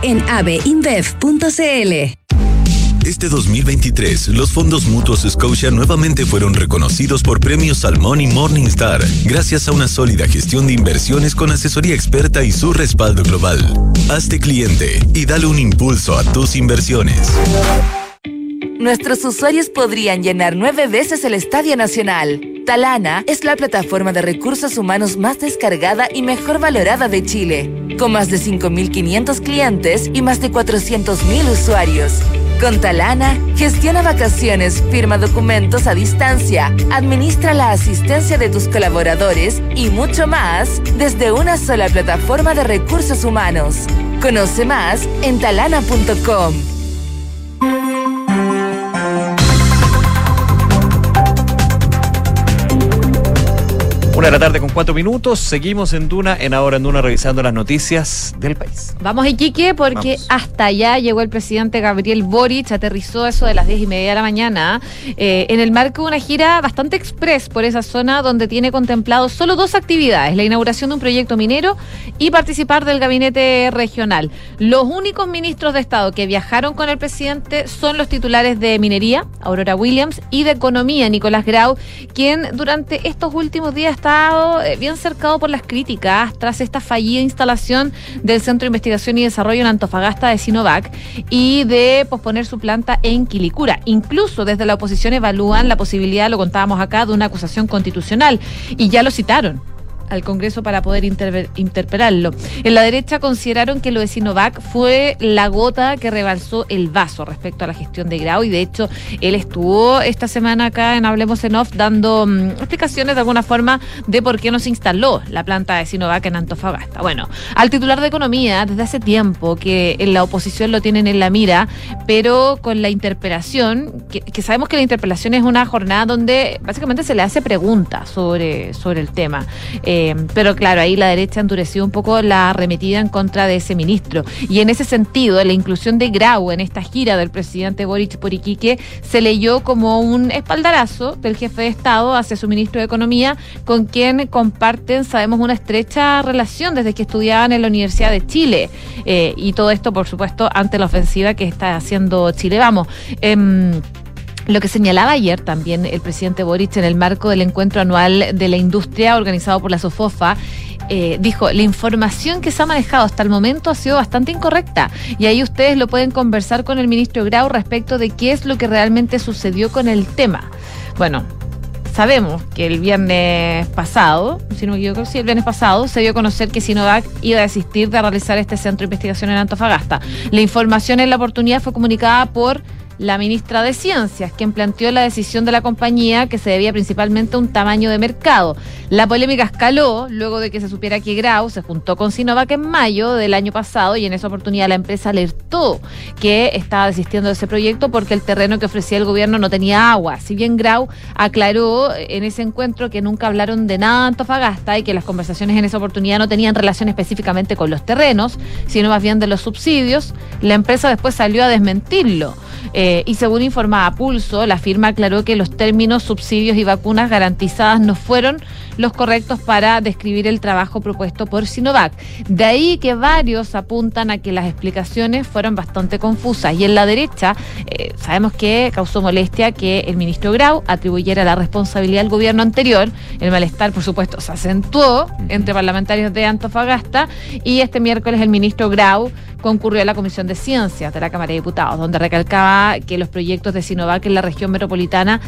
en aveinbev.cl. Este 2023, los fondos mutuos Scotia nuevamente fueron reconocidos por premios Salmón y Morningstar, gracias a una sólida gestión de inversiones con asesoría experta y su respaldo global. Hazte cliente y dale un impulso a tus inversiones. Nuestros usuarios podrían llenar nueve veces el Estadio Nacional. Talana es la plataforma de recursos humanos más descargada y mejor valorada de Chile, con más de 5.500 clientes y más de 400.000 usuarios. Con Talana, gestiona vacaciones, firma documentos a distancia, administra la asistencia de tus colaboradores y mucho más desde una sola plataforma de recursos humanos. Conoce más en talana.com. Una de la tarde con cuatro minutos. Seguimos en Duna, en Ahora en Duna, revisando las noticias del país. Vamos, Iquique, porque hasta allá llegó el presidente Gabriel Boric, aterrizó eso de las diez y media de la mañana, eh, en el marco de una gira bastante express por esa zona donde tiene contemplado solo dos actividades: la inauguración de un proyecto minero y participar del gabinete regional. Los únicos ministros de Estado que viajaron con el presidente son los titulares de Minería, Aurora Williams, y de Economía, Nicolás Grau, quien durante estos últimos días está eh, bien cercado por las críticas tras esta fallida instalación del Centro de Investigación y Desarrollo en Antofagasta de Sinovac y de posponer su planta en Quilicura. Incluso desde la oposición evalúan la posibilidad, lo contábamos acá, de una acusación constitucional y ya lo citaron al Congreso para poder interpelarlo. En la derecha consideraron que lo de Sinovac fue la gota que rebalsó el vaso respecto a la gestión de Grau y de hecho él estuvo esta semana acá en Hablemos en Off dando mm, explicaciones de alguna forma de por qué no se instaló la planta de Sinovac en Antofagasta. Bueno, al titular de Economía desde hace tiempo que en la oposición lo tienen en la mira, pero con la interpelación, que, sabemos que la interpelación es una jornada donde básicamente se le hace preguntas sobre, sobre el tema. Eh, Eh, pero claro, ahí la derecha endureció un poco la arremetida en contra de ese ministro. Y en ese sentido, la inclusión de Grau en esta gira del presidente Boric por Iquique se leyó como un espaldarazo del jefe de Estado hacia su ministro de Economía, con quien comparten, sabemos, una estrecha relación desde que estudiaban en la Universidad de Chile. Eh, y todo esto, por supuesto, ante la ofensiva que está haciendo Chile. Vamos. Em, lo que señalaba ayer también el presidente Boric en el marco del encuentro anual de la industria organizado por la SOFOFA, eh, dijo, la información que se ha manejado hasta el momento ha sido bastante incorrecta y ahí ustedes lo pueden conversar con el ministro Grau respecto de qué es lo que realmente sucedió con el tema. Bueno, sabemos que el viernes pasado, si no me equivoco, sí, el viernes pasado se dio a conocer que Sinovac iba a desistir de realizar este centro de investigación en Antofagasta. La información en la oportunidad fue comunicada por la ministra de Ciencias, quien planteó la decisión de la compañía que se debía principalmente a un tamaño de mercado. La polémica escaló luego de que se supiera que Grau se juntó con Sinovac en mayo del año pasado y en esa oportunidad la empresa alertó que estaba desistiendo de ese proyecto porque el terreno que ofrecía el gobierno no tenía agua. Si bien Grau aclaró en ese encuentro que nunca hablaron de nada Antofagasta y que las conversaciones en esa oportunidad no tenían relación específicamente con los terrenos, sino más bien de los subsidios, la empresa después salió a desmentirlo. Eh, y según informaba Pulso, la firma aclaró que los términos subsidios y vacunas garantizadas no fueron los correctos para describir el trabajo propuesto por Sinovac. De ahí que varios apuntan a que las explicaciones fueron bastante confusas. Y en la derecha, eh, sabemos que causó molestia que el ministro Grau atribuyera la responsabilidad al gobierno anterior. El malestar, por supuesto, se acentuó entre parlamentarios de Antofagasta y este miércoles el ministro Grau concurrió a la Comisión de Ciencias de la Cámara de Diputados, donde recalcaba que los proyectos de Sinovac en la región metropolitana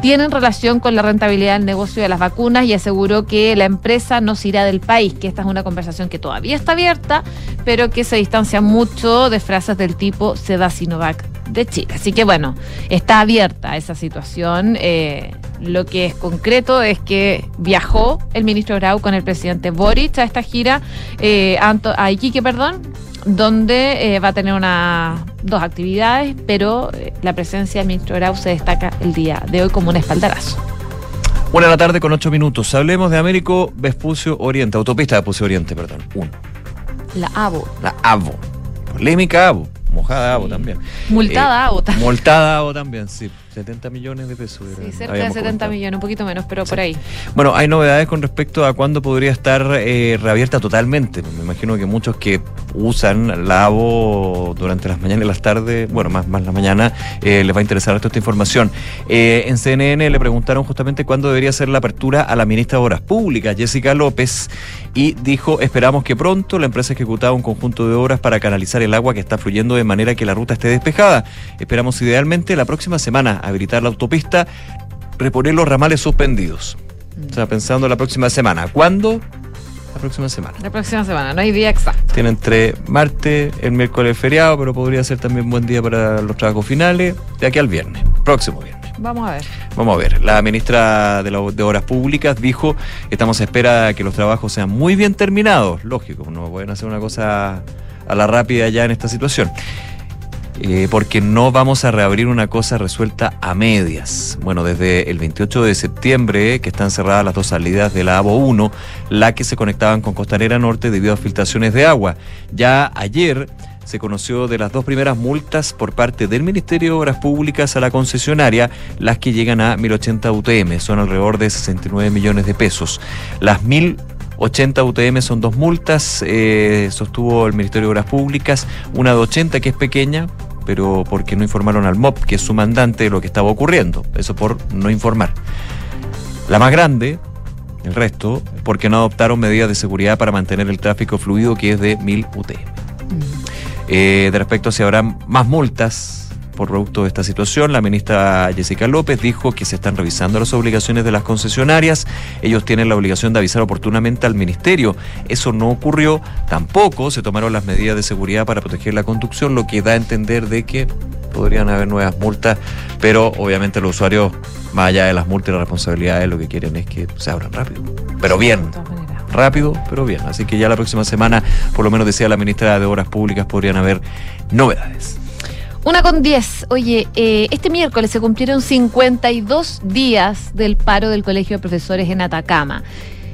tienen relación con la rentabilidad del negocio de las vacunas y aseguró que la empresa no se irá del país, que esta es una conversación que todavía está abierta, pero que se distancia mucho de frases del tipo se da Sinovac de Chile. Así que bueno, está abierta esa situación. Eh, lo que es concreto es que viajó el ministro Grau con el presidente Boric a esta gira, eh, a Iquique, perdón, donde eh, va a tener una, dos actividades, pero eh, la presencia del ministro Grau se destaca el día de hoy como un espaldarazo. Una de la tarde con ocho minutos. Hablemos de Américo Vespucio Oriente, autopista de Vespucio Oriente, perdón. Uno. La ABO. La ABO. Polémica ABO. Mojada ABO también. Multada Eh, ABO también. Multada ABO también, sí. 70 millones de pesos. Sí, cerca de habíamos 70 comentado. millones, un poquito menos, pero por ahí. Bueno, hay novedades con respecto a cuándo podría estar eh, reabierta totalmente. Me imagino que muchos que usan la ABO durante las mañanas y las tardes, bueno, más, más la mañana, eh, les va a interesar esto, esta información. Eh, en CNN le preguntaron justamente cuándo debería ser la apertura a la ministra de Obras Públicas, Jessica López, y dijo, esperamos que pronto la empresa ejecutaba un conjunto de obras para canalizar el agua que está fluyendo de manera que la ruta esté despejada. Esperamos idealmente la próxima semana habilitar la autopista, reponer los ramales suspendidos. O sea, pensando la próxima semana. ¿Cuándo? La próxima semana. La próxima semana, no hay día exacto. Tiene entre martes, el miércoles feriado, pero podría ser también buen día para los trabajos finales, de aquí al viernes, próximo viernes. Vamos a ver. Vamos a ver, la ministra de, la- de Obras Públicas dijo estamos a espera de que los trabajos sean muy bien terminados. Lógico, no pueden hacer una cosa a la rápida ya en esta situación. Eh, porque no vamos a reabrir una cosa resuelta a medias. Bueno, desde el 28 de septiembre, que están cerradas las dos salidas de la ABO 1, la que se conectaban con Costanera Norte debido a filtraciones de agua. Ya ayer se conoció de las dos primeras multas por parte del Ministerio de Obras Públicas a la concesionaria, las que llegan a 1080 UTM, son alrededor de 69 millones de pesos. Las 1080 UTM son dos multas, eh, sostuvo el Ministerio de Obras Públicas, una de 80 que es pequeña, pero porque no informaron al MOP, que es su mandante, de lo que estaba ocurriendo. Eso por no informar. La más grande, el resto, porque no adoptaron medidas de seguridad para mantener el tráfico fluido, que es de 1000 UTM. Eh, de respecto a si habrá más multas por producto de esta situación, la ministra Jessica López dijo que se están revisando las obligaciones de las concesionarias. Ellos tienen la obligación de avisar oportunamente al ministerio. Eso no ocurrió. Tampoco se tomaron las medidas de seguridad para proteger la conducción, lo que da a entender de que podrían haber nuevas multas, pero obviamente los usuarios, más allá de las multas y las responsabilidades, lo que quieren es que se abran rápido. Pero bien, rápido, pero bien. Así que ya la próxima semana, por lo menos decía la ministra de Obras Públicas, podrían haber novedades. Una con 10. Oye, eh, este miércoles se cumplieron 52 días del paro del Colegio de Profesores en Atacama.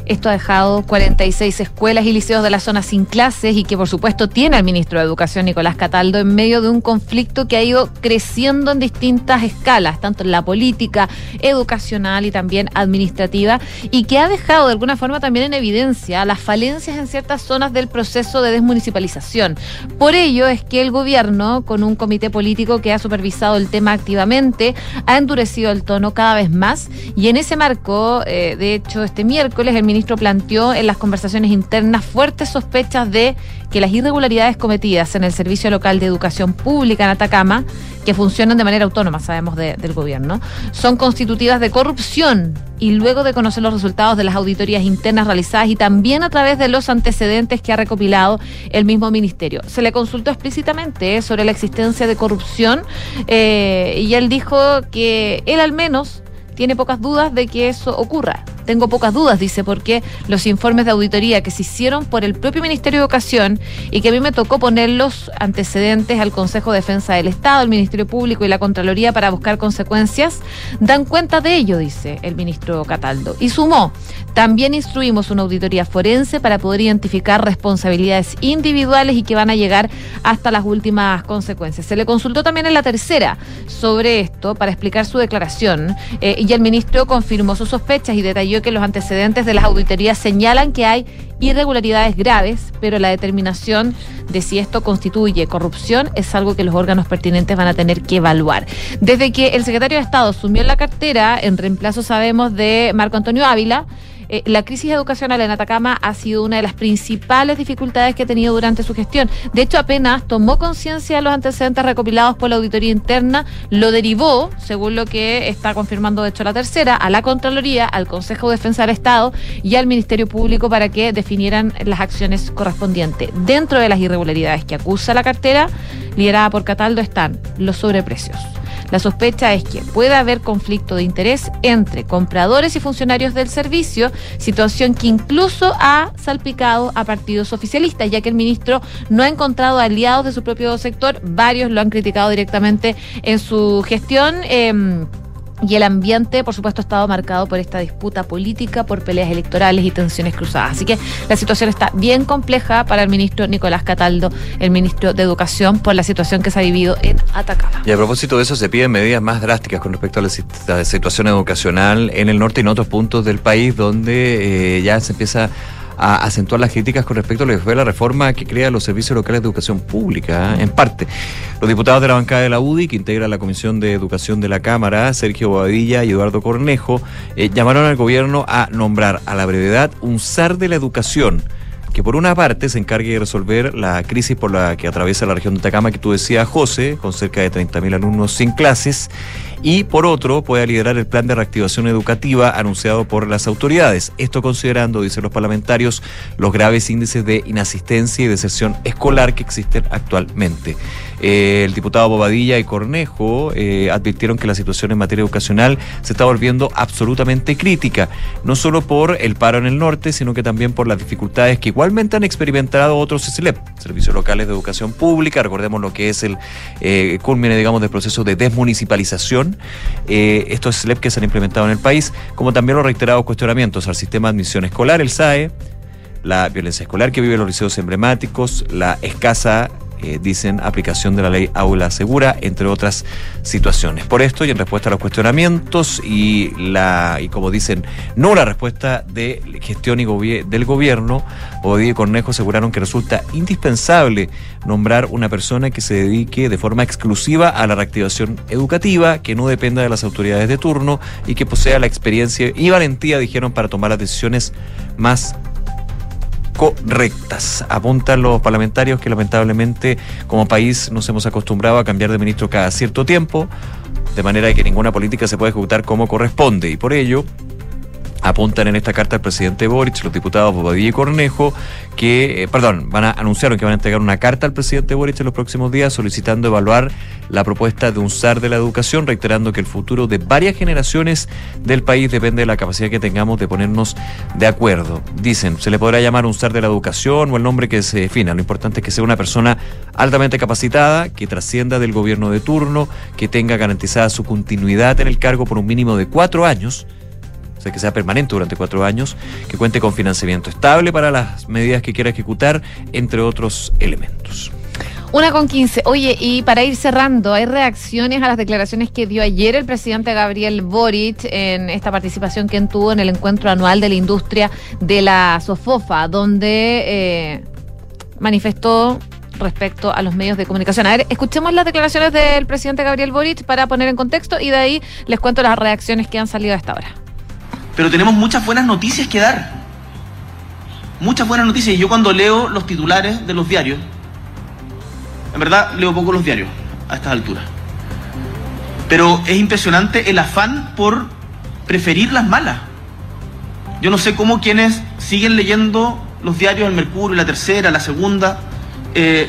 Esto ha dejado 46 escuelas y liceos de la zona sin clases y que por supuesto tiene al ministro de Educación Nicolás Cataldo en medio de un conflicto que ha ido creciendo en distintas escalas, tanto en la política, educacional y también administrativa, y que ha dejado de alguna forma también en evidencia las falencias en ciertas zonas del proceso de desmunicipalización. Por ello es que el gobierno, con un comité político que ha supervisado el tema activamente, ha endurecido el tono cada vez más y en ese marco, eh, de hecho, este miércoles el ministro planteó en las conversaciones internas fuertes sospechas de que las irregularidades cometidas en el Servicio Local de Educación Pública en Atacama, que funcionan de manera autónoma, sabemos, del gobierno, son constitutivas de corrupción y luego de conocer los resultados de las auditorías internas realizadas y también a través de los antecedentes que ha recopilado el mismo ministerio. Se le consultó explícitamente sobre la existencia de corrupción eh, y él dijo que él al menos tiene pocas dudas de que eso ocurra. Tengo pocas dudas, dice, porque los informes de auditoría que se hicieron por el propio Ministerio de Educación y que a mí me tocó poner los antecedentes al Consejo de Defensa del Estado, el Ministerio Público y la Contraloría para buscar consecuencias, dan cuenta de ello, dice el ministro Cataldo. Y sumó, también instruimos una auditoría forense para poder identificar responsabilidades individuales y que van a llegar hasta las últimas consecuencias. Se le consultó también en la tercera sobre esto para explicar su declaración eh, y el ministro confirmó sus sospechas y detalló que los antecedentes de las auditorías señalan que hay irregularidades graves, pero la determinación de si esto constituye corrupción es algo que los órganos pertinentes van a tener que evaluar. Desde que el secretario de Estado asumió la cartera, en reemplazo sabemos de Marco Antonio Ávila, eh, la crisis educacional en Atacama ha sido una de las principales dificultades que ha tenido durante su gestión. De hecho, apenas tomó conciencia de los antecedentes recopilados por la auditoría interna, lo derivó, según lo que está confirmando de hecho la tercera, a la Contraloría, al Consejo de Defensa del Estado y al Ministerio Público para que definieran las acciones correspondientes. Dentro de las irregularidades que acusa la cartera, liderada por Cataldo, están los sobreprecios la sospecha es que puede haber conflicto de interés entre compradores y funcionarios del servicio, situación que incluso ha salpicado a partidos oficialistas, ya que el ministro no ha encontrado aliados de su propio sector, varios lo han criticado directamente en su gestión. Em, y el ambiente, por supuesto, ha estado marcado por esta disputa política, por peleas electorales y tensiones cruzadas. Así que la situación está bien compleja para el ministro Nicolás Cataldo, el ministro de Educación, por la situación que se ha vivido en Atacama. Y a propósito de eso, se piden medidas más drásticas con respecto a la, situación educacional en el norte y en otros puntos del país donde eh, ya se empieza a acentuar las críticas con respecto a lo que fue la reforma que crea los servicios locales de educación pública, ¿eh? en parte. Los diputados de la bancada de la UDI, que integra la Comisión de Educación de la Cámara, Sergio Bobadilla y Eduardo Cornejo, eh, llamaron al gobierno a nombrar a la brevedad un SAR de la educación que por una parte se encargue de resolver la crisis por la que atraviesa la región de Atacama, que tú decías, José, con cerca de 30.000 alumnos sin clases, y por otro pueda liderar el plan de reactivación educativa anunciado por las autoridades. Esto considerando, dicen los parlamentarios, los graves índices de inasistencia y deserción escolar que existen actualmente. Eh, el diputado Bobadilla y Cornejo eh, advirtieron que la situación en materia educacional se está volviendo absolutamente crítica, no solo por el paro en el norte, sino que también por las dificultades que igualmente han experimentado otros SLEP, servicios locales de educación pública, recordemos lo que es el eh, culmine, digamos, del proceso de desmunicipalización, eh, estos SLEP que se han implementado en el país, como también los reiterados cuestionamientos al sistema de admisión escolar, el SAE, la violencia escolar que viven los liceos emblemáticos, la escasa eh, dicen aplicación de la ley Aula Segura, entre otras situaciones. Por esto y en respuesta a los cuestionamientos y la y como dicen, no la respuesta de gestión y del gobierno, Odí y Cornejo aseguraron que resulta indispensable nombrar una persona que se dedique de forma exclusiva a la reactivación educativa, que no dependa de las autoridades de turno y que posea la experiencia y valentía, dijeron, para tomar las decisiones más correctas. Apuntan los parlamentarios que lamentablemente como país nos hemos acostumbrado a cambiar de ministro cada cierto tiempo, de manera que ninguna política se puede ejecutar como corresponde. Y por ello, apuntan en esta carta al presidente Boric, los diputados Bobadilla y Cornejo, que, eh, perdón, van a anunciaron que van a entregar una carta al presidente Boric en los próximos días solicitando evaluar la propuesta de un SAR de la educación, reiterando que el futuro de varias generaciones del país depende de la capacidad que tengamos de ponernos de acuerdo. Dicen, se le podrá llamar un SAR de la educación o el nombre que se defina. Lo importante es que sea una persona altamente capacitada, que trascienda del gobierno de turno, que tenga garantizada su continuidad en el cargo por un mínimo de cuatro años que sea permanente durante cuatro años, que cuente con financiamiento estable para las medidas que quiera ejecutar, entre otros elementos. Una con 15. Oye, y para ir cerrando, hay reacciones a las declaraciones que dio ayer el presidente Gabriel Boric en esta participación que tuvo en el encuentro anual de la industria de la SOFOFA, donde eh, manifestó respecto a los medios de comunicación. A ver, escuchemos las declaraciones del presidente Gabriel Boric para poner en contexto y de ahí les cuento las reacciones que han salido a esta hora. Pero tenemos muchas buenas noticias que dar. Muchas buenas noticias. Y yo cuando leo los titulares de los diarios, en verdad leo poco los diarios a estas alturas. Pero es impresionante el afán por preferir las malas. Yo no sé cómo quienes siguen leyendo los diarios, el Mercurio, la tercera, la segunda, eh,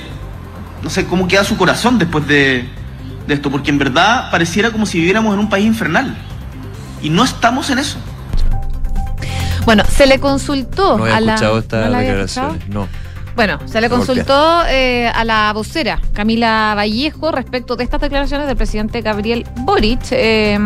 no sé cómo queda su corazón después de, de esto, porque en verdad pareciera como si viviéramos en un país infernal. Y no estamos en eso. Bueno, se le consultó No he a la. escuchado estas ¿no no. Bueno, se le consultó eh, a la vocera Camila Vallejo respecto de estas declaraciones del presidente Gabriel Boric. eh,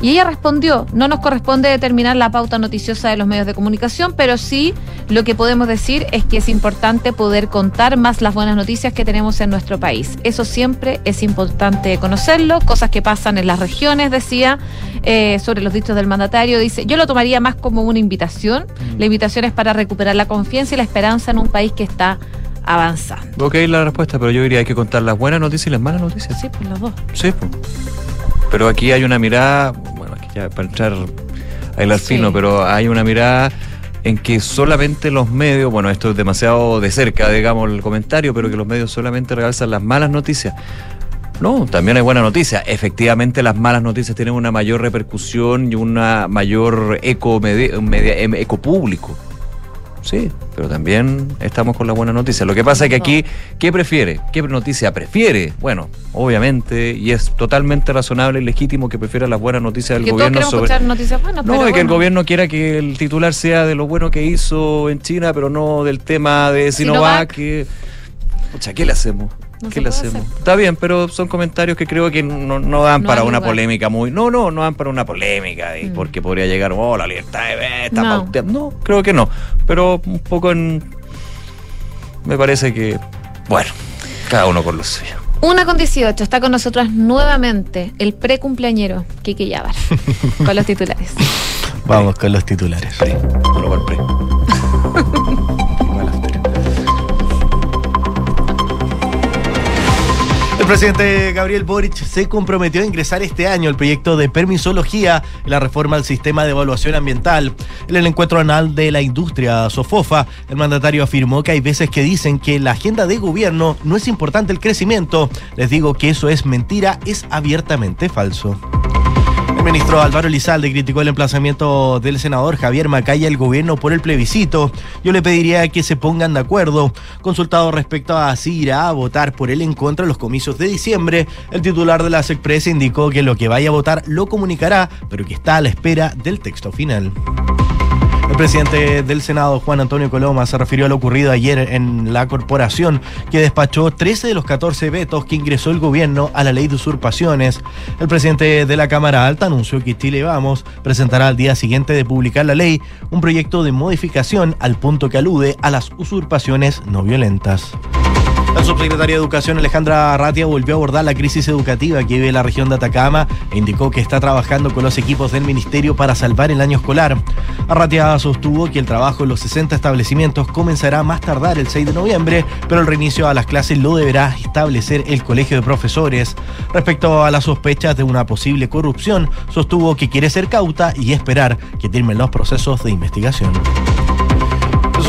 y ella respondió, no nos corresponde determinar la pauta noticiosa de los medios de comunicación, pero sí lo que podemos decir es que es importante poder contar más las buenas noticias que tenemos en nuestro país. Eso siempre es importante conocerlo, cosas que pasan en las regiones, decía, eh, sobre los dichos del mandatario. Dice, yo lo tomaría más como una invitación. La invitación es para recuperar la confianza y la esperanza en un país que está avanzando. Ok, la respuesta, pero yo diría hay que contar las buenas noticias y las malas noticias. Sí, pues los dos. Sí, pues. Pero aquí hay una mirada, bueno, aquí ya para entrar a hilar Sí. fino, pero hay una mirada en que solamente los medios, bueno, esto es demasiado de cerca, digamos, el comentario, pero que los medios solamente realzan las malas noticias. No, también hay buenas noticias. Efectivamente, las malas noticias tienen una mayor repercusión y una mayor eco, medi- media- em- eco público. Sí, pero también estamos con la buena noticia. Lo que pasa es que aquí, ¿qué prefiere? ¿Qué noticia prefiere? Bueno, obviamente, y es totalmente razonable y legítimo que prefiera las buenas noticias del Que todos gobierno queremos sobre. escuchar noticias buenas, No, pero que el gobierno quiera que el titular sea de lo bueno que hizo en China, pero no del tema de Sinovac. Sinovac. Que... Pucha, ¿qué le hacemos? No ¿Qué le hacemos? hacer. Está bien, pero son comentarios que creo que no, no dan No para una lugar. polémica muy. No, no, no dan para una polémica, y Mm. porque podría llegar, oh, la libertad de ver, está No. pauteando. No, creo que no. Pero un poco en. Me parece que. Bueno, cada uno con lo suyo. Una con 18, está con nosotros nuevamente el precumpleañero, Kike Yabar, con los titulares. Vamos con los titulares. Por pre. presidente Gabriel Boric se comprometió a ingresar este año el proyecto de permisología la reforma al sistema de evaluación ambiental. En el encuentro anual de la industria Sofofa, el mandatario afirmó que hay veces que dicen que la agenda de gobierno no es importante el crecimiento. Les digo que eso es mentira, es abiertamente falso. El ministro Álvaro Lizalde criticó el emplazamiento del senador Javier Macaya al gobierno por el plebiscito. Yo le pediría que se pongan de acuerdo. Consultado respecto a si irá a votar por él en contra de los comicios de diciembre, el titular de la SECPRES indicó que lo que vaya a votar lo comunicará, pero que está a la espera del texto final. El presidente del Senado, Juan Antonio Coloma, se refirió a lo ocurrido ayer en la corporación, que despachó 13 de los 14 vetos que ingresó el gobierno a la ley de usurpaciones. El presidente de la Cámara Alta anunció que Chile Vamos presentará al día siguiente de publicar la ley un proyecto de modificación al punto que alude a las usurpaciones no violentas. La subsecretaria de Educación Alejandra Arratia volvió a abordar la crisis educativa que vive la región de Atacama e indicó que está trabajando con los equipos del ministerio para salvar el año escolar. Arratia sostuvo que el trabajo en los 60 establecimientos comenzará más tardar el 6 de noviembre, pero el reinicio a las clases lo deberá establecer el Colegio de Profesores. Respecto a las sospechas de una posible corrupción, sostuvo que quiere ser cauta y esperar que terminen los procesos de investigación.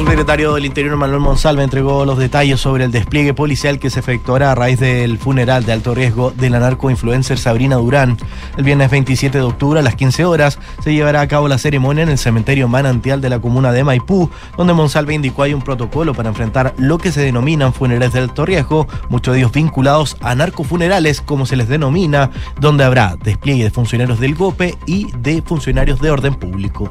El subsecretario del Interior Manuel Monsalve entregó los detalles sobre el despliegue policial que se efectuará a raíz del funeral de alto riesgo de la narcoinfluencer Sabrina Durán. El viernes 27 de octubre a las 15 horas se llevará a cabo la ceremonia en el cementerio manantial de la comuna de Maipú, donde Monsalve indicó hay un protocolo para enfrentar lo que se denominan funerales de alto riesgo, muchos de ellos vinculados a narcofunerales, como se les denomina, donde habrá despliegue de funcionarios del GOPE y de funcionarios de orden público.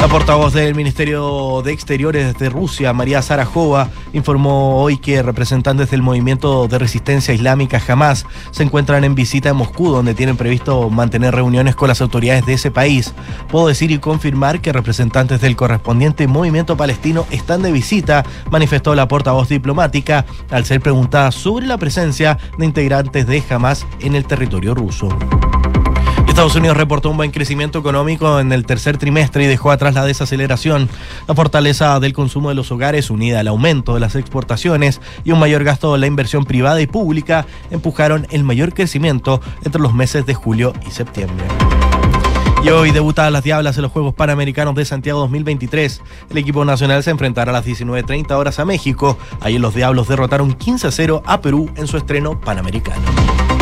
La portavoz del Ministerio de Exteriores de Rusia, María Zarajova, informó hoy que representantes del movimiento de resistencia islámica Hamas se encuentran en visita en Moscú, donde tienen previsto mantener reuniones con las autoridades de ese país. Puedo decir y confirmar que representantes del correspondiente movimiento palestino están de visita, manifestó la portavoz diplomática al ser preguntada sobre la presencia de integrantes de Hamas en el territorio ruso. Estados Unidos reportó un buen crecimiento económico en el tercer trimestre y dejó atrás la desaceleración. La fortaleza del consumo de los hogares, unida al aumento de las exportaciones y un mayor gasto en la inversión privada y pública, empujaron el mayor crecimiento entre los meses de julio y septiembre. Y hoy debutan las Diablas en los Juegos Panamericanos de Santiago 2023. El equipo nacional se enfrentará a las 19.30 horas a México. Ahí los Diablos derrotaron 15 a 0 a Perú en su estreno panamericano.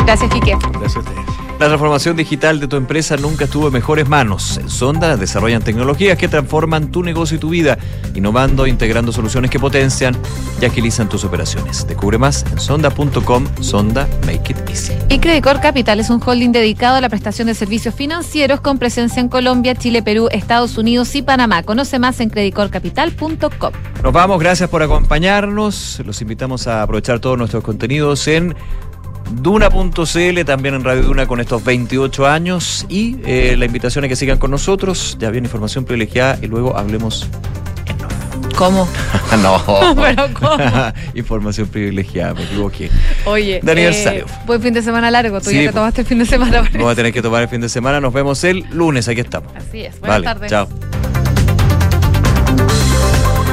Gracias, Quique. Gracias a ustedes. La transformación digital de tu empresa nunca estuvo en mejores manos. En Sonda desarrollan tecnologías que transforman tu negocio y tu vida, innovando, integrando soluciones que potencian y agilizan tus operaciones. Descubre más en sonda.com, Sonda Make It Easy. Y Credicor Capital es un holding dedicado a la prestación de servicios financieros con presencia en Colombia, Chile, Perú, Estados Unidos y Panamá. Conoce más en creditcorcapital.com. Nos vamos, gracias por acompañarnos. Los invitamos a aprovechar todos nuestros contenidos en Duna.cl, también en Radio Duna con estos 28 años. Y eh, la invitación a que sigan con nosotros. Ya viene información privilegiada y luego hablemos. ¿Cómo? no. ¿Pero cómo? información privilegiada, me equivoqué. Oye, De aniversario. eh, buen fin de semana largo. Tú Sí, ya te po. tomaste el fin de semana. Vamos a tener que tomar el fin de semana. Nos vemos el lunes. Aquí estamos. Así es. Buenas Vale, tardes. Chao.